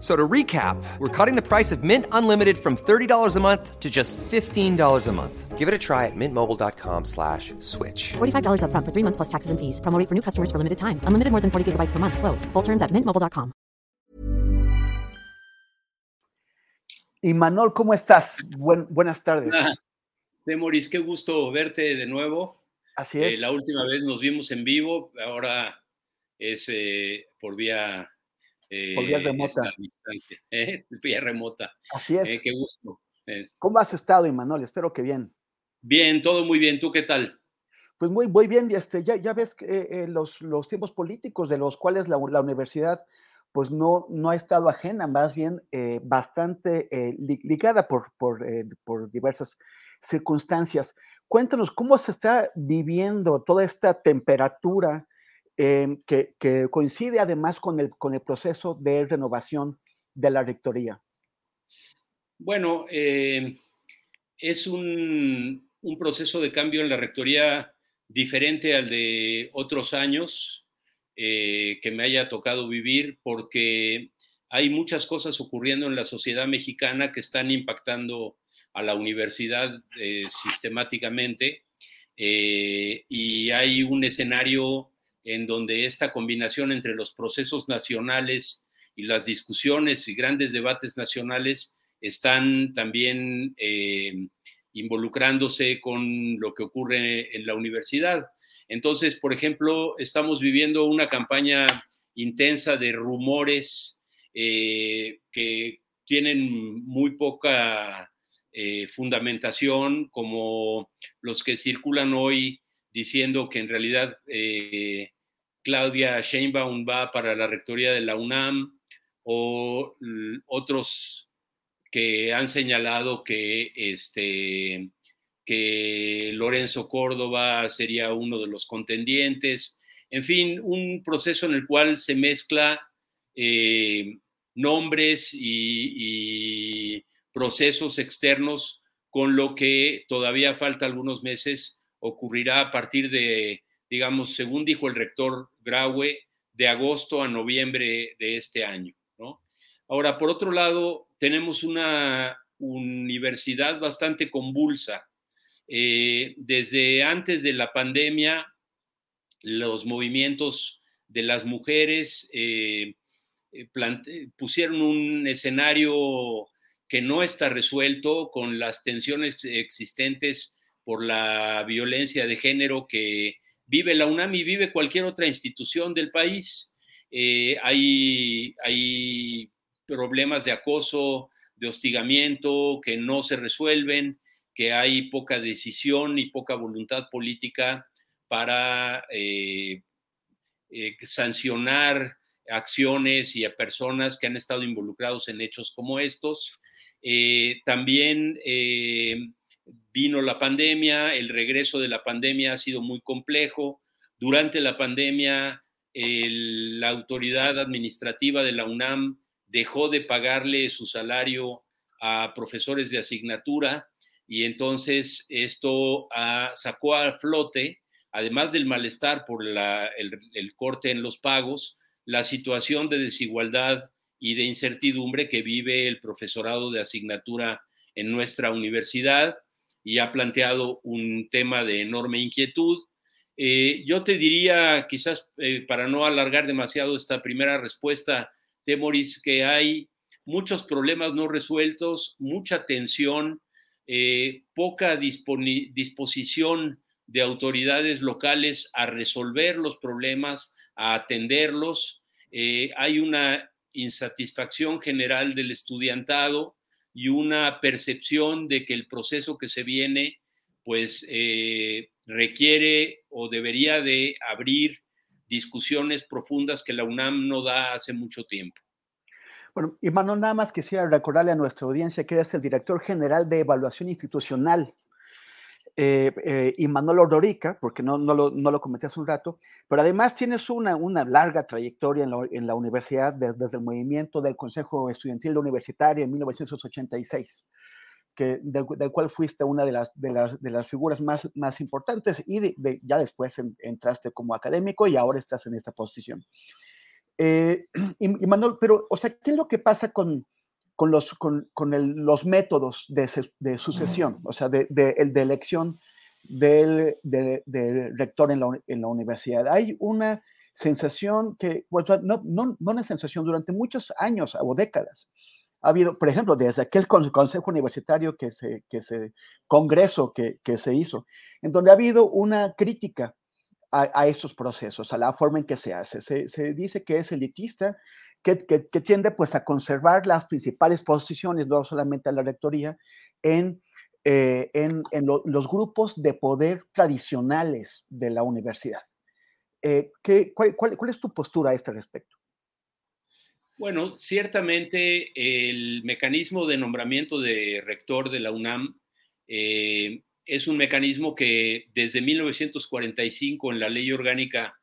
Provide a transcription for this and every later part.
So to recap, we're cutting the price of Mint Unlimited from $30 a month to just $15 a month. Give it a try at mintmobile.com slash switch. $45 upfront for three months plus taxes and fees. Promo rate for new customers for limited time. Unlimited more than 40 gigabytes per month. Slows. Full terms at mintmobile.com. Y Manol, ¿cómo estás? Buen- buenas tardes. Ah, Demoris, qué gusto verte de nuevo. Así Eh, es. la última vez nos vimos en vivo, ahora es eh, por vía... eh, Por vía remota. ¿eh? Vía remota. Así es. Eh, qué gusto. ¿Cómo has estado, Imanol? Espero que bien. Bien, todo muy bien. ¿Tú qué tal? Pues muy, muy bien. Este, ya, ya ves que, eh, eh, los, los tiempos políticos de los cuales la, la universidad pues no, no ha estado ajena, más bien bastante li- ligada por, por, por diversas circunstancias. Cuéntanos, ¿cómo se está viviendo toda esta temperatura eh, que, coincide además con el, con el proceso de renovación de la rectoría? Bueno, eh, es un, un proceso de cambio en la rectoría diferente al de otros años eh, que me haya tocado vivir porque hay muchas cosas ocurriendo en la sociedad mexicana que están impactando a la universidad eh, sistemáticamente y hay un escenario en donde esta combinación entre los procesos nacionales y las discusiones y grandes debates nacionales están también eh, involucrándose con lo que ocurre en la universidad. Entonces, por ejemplo, estamos viviendo una campaña intensa de rumores eh, que tienen muy poca eh, fundamentación, como los que circulan hoy diciendo que en realidad eh, Claudia Sheinbaum va para la rectoría de la UNAM o otros que han señalado que, este, que Lorenzo Córdoba sería uno de los contendientes. En fin, un proceso en el cual se mezcla eh, nombres y procesos externos con lo que todavía falta algunos meses ocurrirá a partir de, digamos, según dijo el rector Graue, de agosto a noviembre de este año. ¿no? Ahora, por otro lado, tenemos una universidad bastante convulsa. Eh, desde antes de la pandemia, los movimientos de las mujeres eh, eh, pusieron un escenario que no está resuelto con las tensiones existentes por la violencia de género que vive la UNAM y vive cualquier otra institución del país. Eh, hay, problemas de acoso, de hostigamiento que no se resuelven, que hay poca decisión y poca voluntad política para eh, eh, sancionar acciones y a personas que han estado involucrados en hechos como estos. También vino la pandemia, el regreso de la pandemia ha sido muy complejo. Durante la pandemia, el- la autoridad administrativa de la UNAM dejó de pagarle su salario a profesores de asignatura y entonces esto sacó a flote, además del malestar por la- el, el corte en los pagos, la situación de desigualdad y de incertidumbre que vive el profesorado de asignatura en nuestra universidad y ha planteado un tema de enorme inquietud. Eh, yo te diría, quizás eh, para no alargar demasiado esta primera respuesta, Temoris, que hay muchos problemas no resueltos, mucha tensión, eh, poca disposición de autoridades locales a resolver los problemas, a atenderlos. Hay una insatisfacción general del estudiantado y una percepción de que el proceso que se viene pues eh, requiere o debería de abrir discusiones profundas que la UNAM no da hace mucho tiempo. Bueno, y Manuel, nada más quisiera recordarle a nuestra audiencia que es el director general de evaluación institucional eh, eh, y Manolo Dorica, porque no, no, lo, no lo comenté hace un rato, pero además tienes una, una larga trayectoria en la, en universidad desde el movimiento del Consejo Estudiantil Universitario en 1986, que, del, cual fuiste una de las, de las, de las figuras más, más importantes y ya después entraste como académico y ahora estás en esta posición. Eh, y, y Manuel, pero, o sea, ¿qué es lo que pasa con, con los, con, con el, los métodos de, de, sucesión, o sea, de, de, de elección del, del rector en la, en la, universidad. Hay una sensación que, bueno, no, no, no una sensación, durante muchos años o décadas, ha habido, por ejemplo, desde aquel consejo universitario que se, que se congreso que, que se hizo, en donde ha habido una crítica a, a, esos procesos, a la forma en que se hace. Se, se dice que es elitista, que, tiende pues a conservar las principales posiciones, no solamente a la rectoría, en, eh, en, los grupos de poder tradicionales de la universidad. Eh, ¿qué, cuál, cuál, es tu postura a este respecto? Bueno, ciertamente el mecanismo de nombramiento de rector de la UNAM eh, es un mecanismo que desde 1945 en la ley orgánica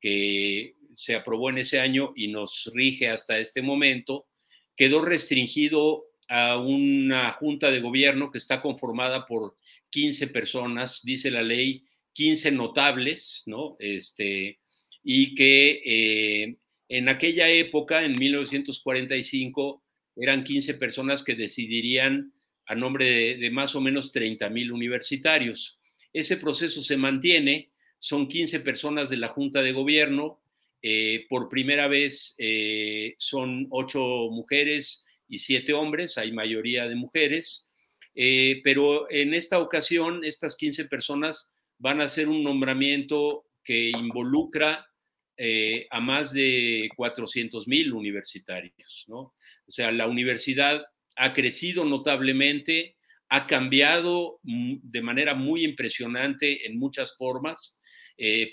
que se aprobó en ese año y nos rige hasta este momento, quedó restringido a una junta de gobierno que está conformada por 15 personas, dice la ley, 15 notables, ¿no? Este, y que eh, en aquella época, en 1945, eran 15 personas que decidirían a nombre de, más o menos 30 mil universitarios. Ese proceso se mantiene, son 15 personas de la Junta de Gobierno, eh, por primera vez eh, son ocho mujeres y siete hombres, hay mayoría de mujeres, eh, pero en esta ocasión estas 15 personas van a hacer un nombramiento que involucra a más de 400 mil universitarios, ¿no? O sea, la universidad ha crecido notablemente, ha cambiado de manera muy impresionante en muchas formas.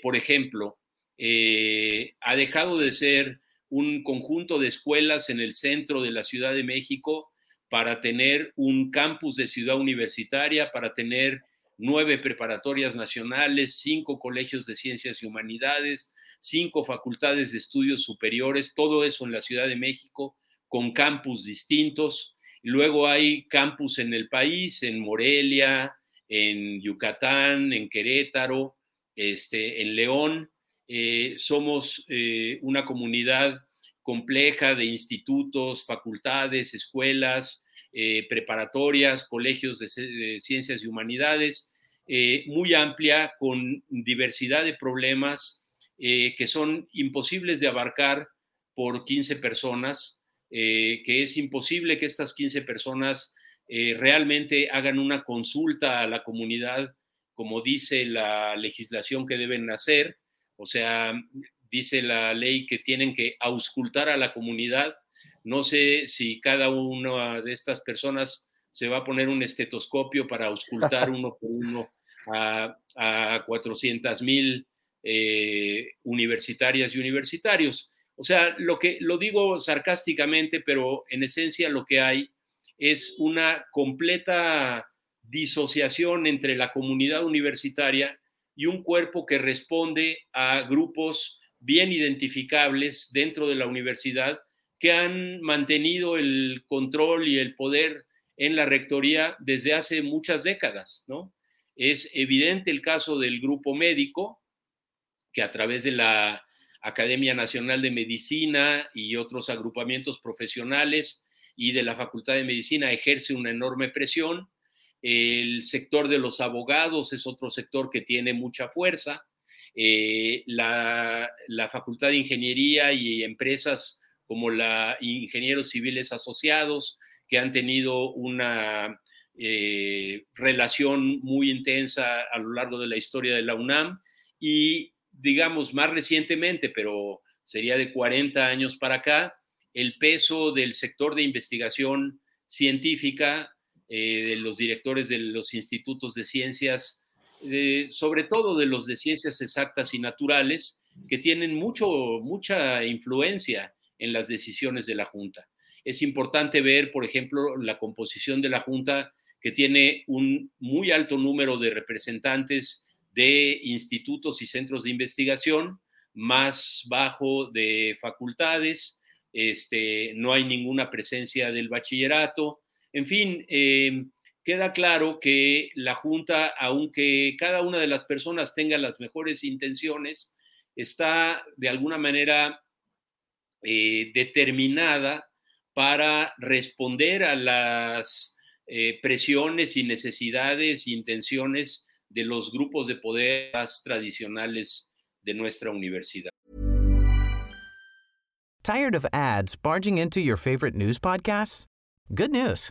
por ejemplo, eh, ha dejado de ser un conjunto de escuelas en el centro de la Ciudad de México para tener un campus de ciudad universitaria, para tener nueve preparatorias nacionales, cinco colegios de ciencias y humanidades, cinco facultades de estudios superiores, todo eso en la Ciudad de México, con campus distintos. Luego hay campus en el país, en Morelia, en Yucatán, en Querétaro, este, en León, eh, somos eh, una comunidad compleja de institutos, facultades, escuelas, eh, preparatorias, colegios de, de, ciencias y humanidades, muy amplia, con diversidad de problemas que son imposibles de abarcar por 15 personas, que es imposible que estas 15 personas realmente hagan una consulta a la comunidad, como dice la legislación que deben hacer, o sea, dice la ley que tienen que auscultar a la comunidad. No sé si cada una de estas personas se va a poner un estetoscopio para auscultar uno por uno a, a 400 mil eh, universitarias y universitarios. O sea, lo que lo digo sarcásticamente, pero en esencia lo que hay es una completa disociación entre la comunidad universitaria y un cuerpo que responde a grupos bien identificables dentro de la universidad que han mantenido el control y el poder en la rectoría desde hace muchas décadas, ¿no? Es evidente el caso del grupo médico, que a través de la Academia Nacional de Medicina y otros agrupamientos profesionales y de la Facultad de Medicina ejerce una enorme presión el sector de los abogados es otro sector que tiene mucha fuerza. Eh, la, Facultad de Ingeniería y empresas como la Ingenieros Civiles Asociados, que han tenido una eh, relación muy intensa a lo largo de la historia de la UNAM y, digamos, más recientemente, pero sería de 40 años para acá, el peso del sector de investigación científica, eh, de los directores de los institutos de ciencias, sobre todo de los de ciencias exactas y naturales, que tienen mucho, mucha influencia en las decisiones de la Junta. Es importante ver, por ejemplo, la composición de la Junta, que tiene un muy alto número de representantes de institutos y centros de investigación, más bajo de facultades, este, no hay ninguna presencia del bachillerato. En fin, eh, queda claro que la Junta, aunque cada una de las personas tenga las mejores intenciones, está de alguna manera eh, determinada para responder a las eh, presiones y necesidades e intenciones de los grupos de poder tradicionales de nuestra universidad. Tired of ads barging into your favorite news podcasts? Good news.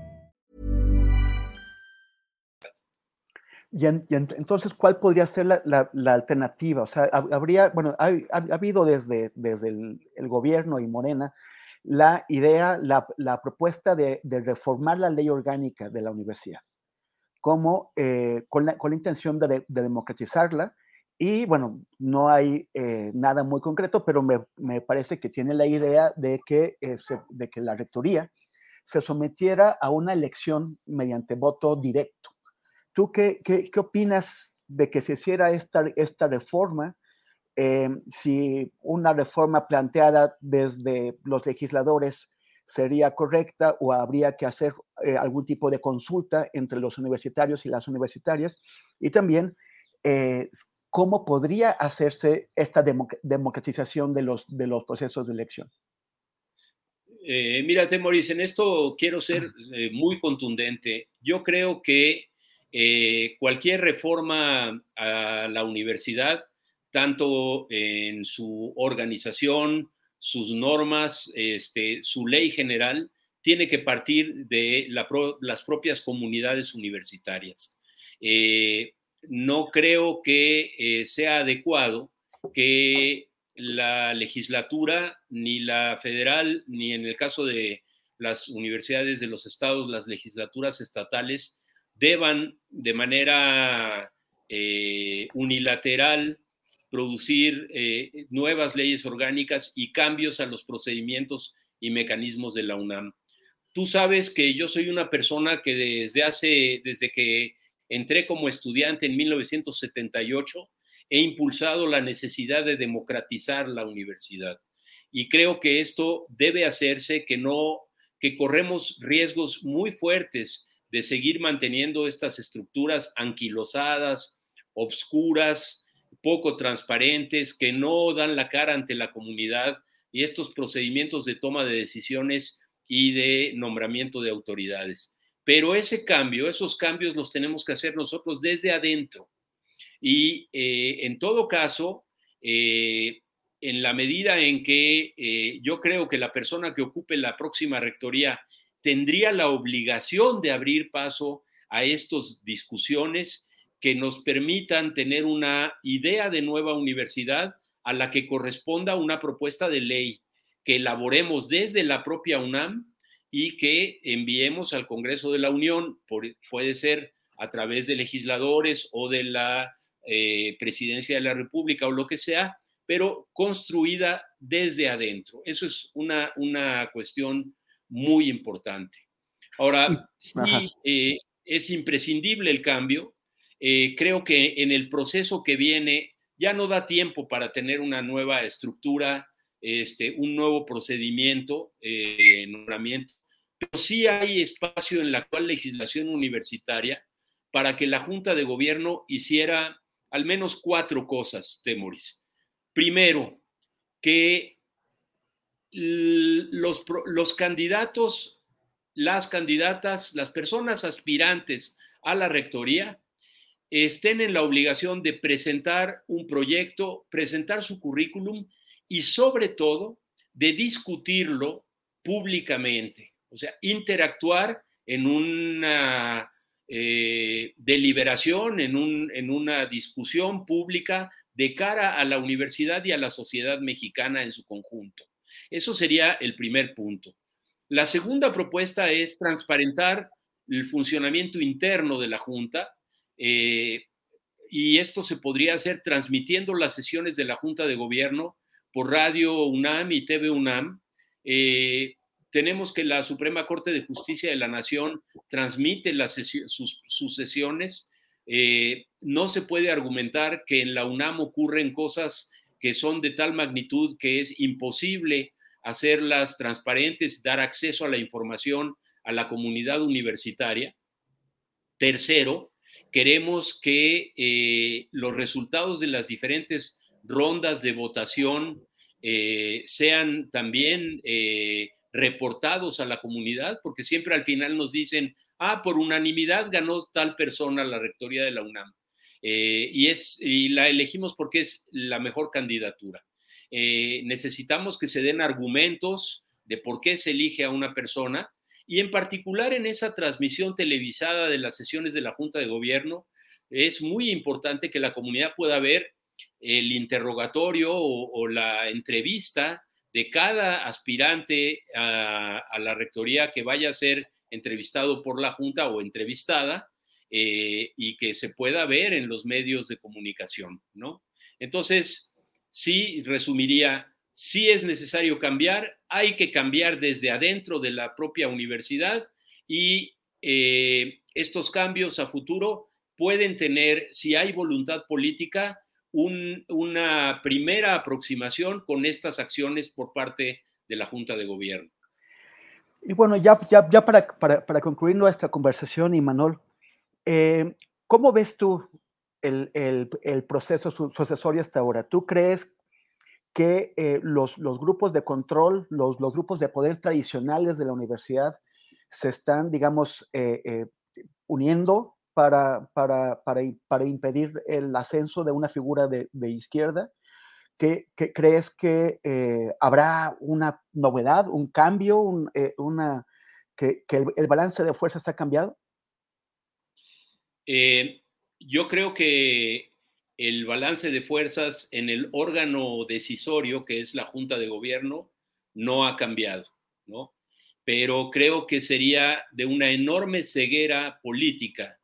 Y, entonces, ¿cuál podría ser la, alternativa? O sea, habría, bueno, ha, habido desde, desde el, gobierno y Morena la idea, la, propuesta de, reformar la ley orgánica de la universidad, como eh, con, la, intención de, democratizarla. Y bueno, no hay eh, nada muy concreto, pero me, parece que tiene la idea de que, eh, de que la rectoría se sometiera a una elección mediante voto directo ¿Tú qué, qué, qué opinas de que se hiciera esta, esta reforma? Eh, si una reforma planteada desde los legisladores sería correcta o habría que hacer eh, algún tipo de consulta entre los universitarios y las universitarias y también eh, cómo podría hacerse esta democratización de los, de los procesos de elección. mírate, Maurice, en esto quiero ser muy contundente. Yo creo que eh, cualquier reforma a la universidad, tanto en su organización, sus normas, este, su ley general, tiene que partir de las propias comunidades universitarias. Eh, no creo que eh, sea adecuado que la legislatura, ni la federal, ni en el caso de las universidades de los estados, las legislaturas estatales, deban de manera eh, unilateral producir eh, nuevas leyes orgánicas y cambios a los procedimientos y mecanismos de la UNAM. Tú sabes que yo soy una persona que desde hace, desde que entré como estudiante en 1978, he impulsado la necesidad de democratizar la universidad. Y creo que esto debe hacerse, que no, que corremos riesgos muy fuertes de seguir manteniendo estas estructuras anquilosadas, obscuras, poco transparentes, que no dan la cara ante la comunidad y estos procedimientos de toma de decisiones y de nombramiento de autoridades. Pero ese cambio, esos cambios los tenemos que hacer nosotros desde adentro. Y eh, en todo caso, eh, en la medida en que eh, yo creo que la persona que ocupe la próxima rectoría tendría la obligación de abrir paso a estas discusiones que nos permitan tener una idea de nueva universidad a la que corresponda una propuesta de ley que elaboremos desde la propia UNAM y que enviemos al Congreso de la Unión, puede ser a través de legisladores o de la eh, Presidencia de la República o lo que sea, pero construida desde adentro. Eso es una, una cuestión muy importante. Ahora, sí, eh, es imprescindible el cambio. Eh, creo que en el proceso que viene ya no da tiempo para tener una nueva estructura, este, un nuevo procedimiento, eh, nombramiento, pero sí hay espacio en la actual legislación universitaria para que la Junta de Gobierno hiciera al menos cuatro cosas, Temoris. Primero, que los, los candidatos, las candidatas, las personas aspirantes a la rectoría estén en la obligación de presentar un proyecto, presentar su currículum y sobre todo de discutirlo públicamente, o sea, interactuar en una eh, deliberación, en, un, en una discusión pública de cara a la universidad y a la sociedad mexicana en su conjunto. Eso sería el primer punto. La segunda propuesta es transparentar el funcionamiento interno de la Junta eh, y esto se podría hacer transmitiendo las sesiones de la Junta de Gobierno por Radio UNAM y TV UNAM. Eh, tenemos que la Suprema Corte de Justicia de la Nación transmite las sus, sesiones eh, no se puede argumentar que en la UNAM ocurren cosas que son de tal magnitud que es imposible hacerlas transparentes, dar acceso a la información a la comunidad universitaria. Tercero, queremos que eh, los resultados de las diferentes rondas de votación eh, sean también reportados a la comunidad, porque siempre al final nos dicen, ah, por unanimidad ganó tal persona la rectoría de la UNAM. Eh, y, es, y la elegimos porque es la mejor candidatura. Eh, necesitamos que se den argumentos de por qué se elige a una persona y en particular en esa transmisión televisada de las sesiones de la Junta de Gobierno, es muy importante que la comunidad pueda ver el interrogatorio o, la entrevista de cada aspirante a, la rectoría que vaya a ser entrevistado por la Junta o entrevistada eh, y que se pueda ver en los medios de comunicación, ¿no? Entonces, sí, resumiría, sí es necesario cambiar, hay que cambiar desde adentro de la propia universidad y eh, estos cambios a futuro pueden tener, si hay voluntad política, una primera aproximación con estas acciones por parte de la Junta de Gobierno. Y bueno, ya, ya, ya para, para, para, concluir nuestra conversación, Imanol, eh, ¿cómo ves tú el, el, el, proceso sucesorio hasta ahora? ¿Tú crees que eh, los, los, grupos de control, los, los, grupos de poder tradicionales de la universidad se están, digamos, eh, eh uniendo para, para, para, para, impedir el ascenso de una figura de, de izquierda? ¿Qué, crees que habrá una novedad, un cambio, un, una, que, que el, el, balance de fuerzas ha cambiado? Eh, yo creo que el balance de fuerzas en el órgano decisorio, que es la Junta de Gobierno, no ha cambiado, ¿no? Pero creo que sería de una enorme ceguera política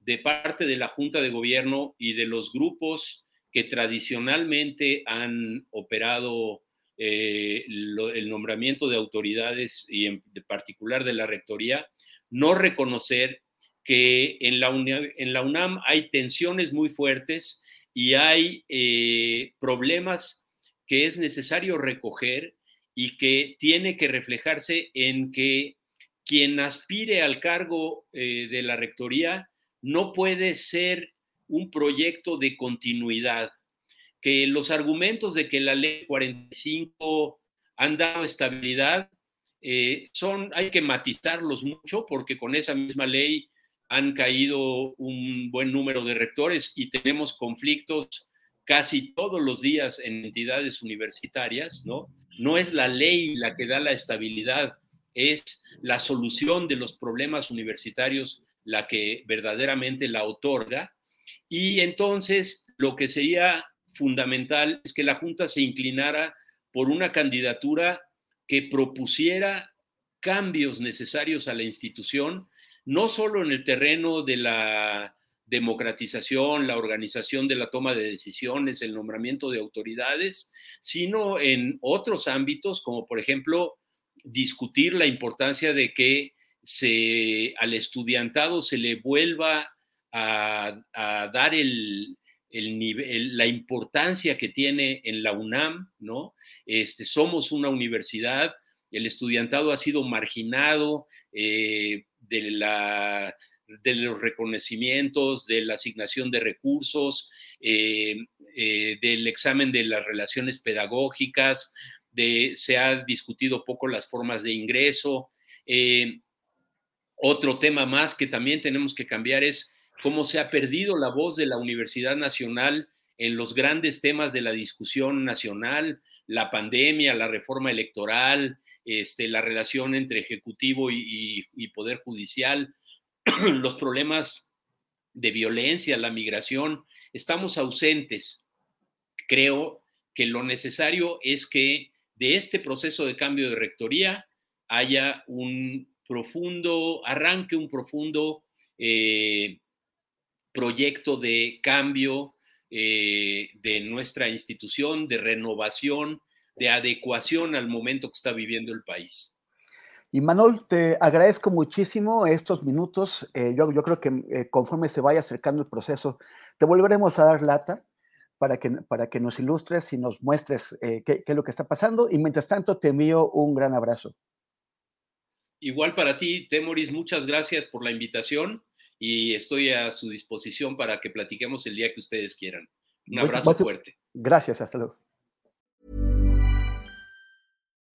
de parte de la Junta de Gobierno y de los grupos que tradicionalmente han operado eh, el nombramiento de autoridades y en particular de la rectoría, no reconocer que en la, UNAM, hay tensiones muy fuertes y hay eh, problemas que es necesario recoger y que tiene que reflejarse en que quien aspire al cargo eh, de la rectoría no puede ser un proyecto de continuidad, que los argumentos de que la ley 45 han dado estabilidad eh, son, hay que matizarlos mucho porque con esa misma ley han caído un buen número de rectores y tenemos conflictos casi todos los días en entidades universitarias, ¿no? No es la ley la que da la estabilidad, es la solución de los problemas universitarios la que verdaderamente la otorga y entonces lo que sería fundamental es que la Junta se inclinara por una candidatura que propusiera cambios necesarios a la institución, no solo en el terreno de la, democratización, la organización de la toma de decisiones, el nombramiento de autoridades, sino en otros ámbitos, como por ejemplo discutir la importancia de que se, al estudiantado se le vuelva a, dar el, nivel, la importancia que tiene en la UNAM, ¿no? Este, somos una universidad, el estudiantado ha sido marginado eh, de, la, de los reconocimientos, de la asignación de recursos, eh, eh, del examen de las relaciones pedagógicas, de, se ha discutido poco las formas de ingreso. otro tema más que también tenemos que cambiar es cómo se ha perdido la voz de la Universidad Nacional en los grandes temas de la discusión nacional, la pandemia, la reforma electoral, este, la relación entre Ejecutivo y, Poder Judicial, los problemas de violencia, la migración, estamos ausentes. Creo que lo necesario es que de este proceso de cambio de rectoría haya un profundo, arranque un profundo eh, proyecto de cambio eh, de nuestra institución, de renovación, de adecuación al momento que está viviendo el país. Y Manuel, te agradezco muchísimo estos minutos. Eh, yo, yo, creo que eh, conforme se vaya acercando el proceso, te volveremos a dar lata para que, para que nos ilustres y nos muestres qué, qué, es lo que está pasando. Y mientras tanto, te envío un gran abrazo. Igual para ti, Temoris, muchas gracias por la invitación y estoy a su disposición para que platiquemos el día que ustedes quieran. Un abrazo fuerte. Gracias, hasta luego.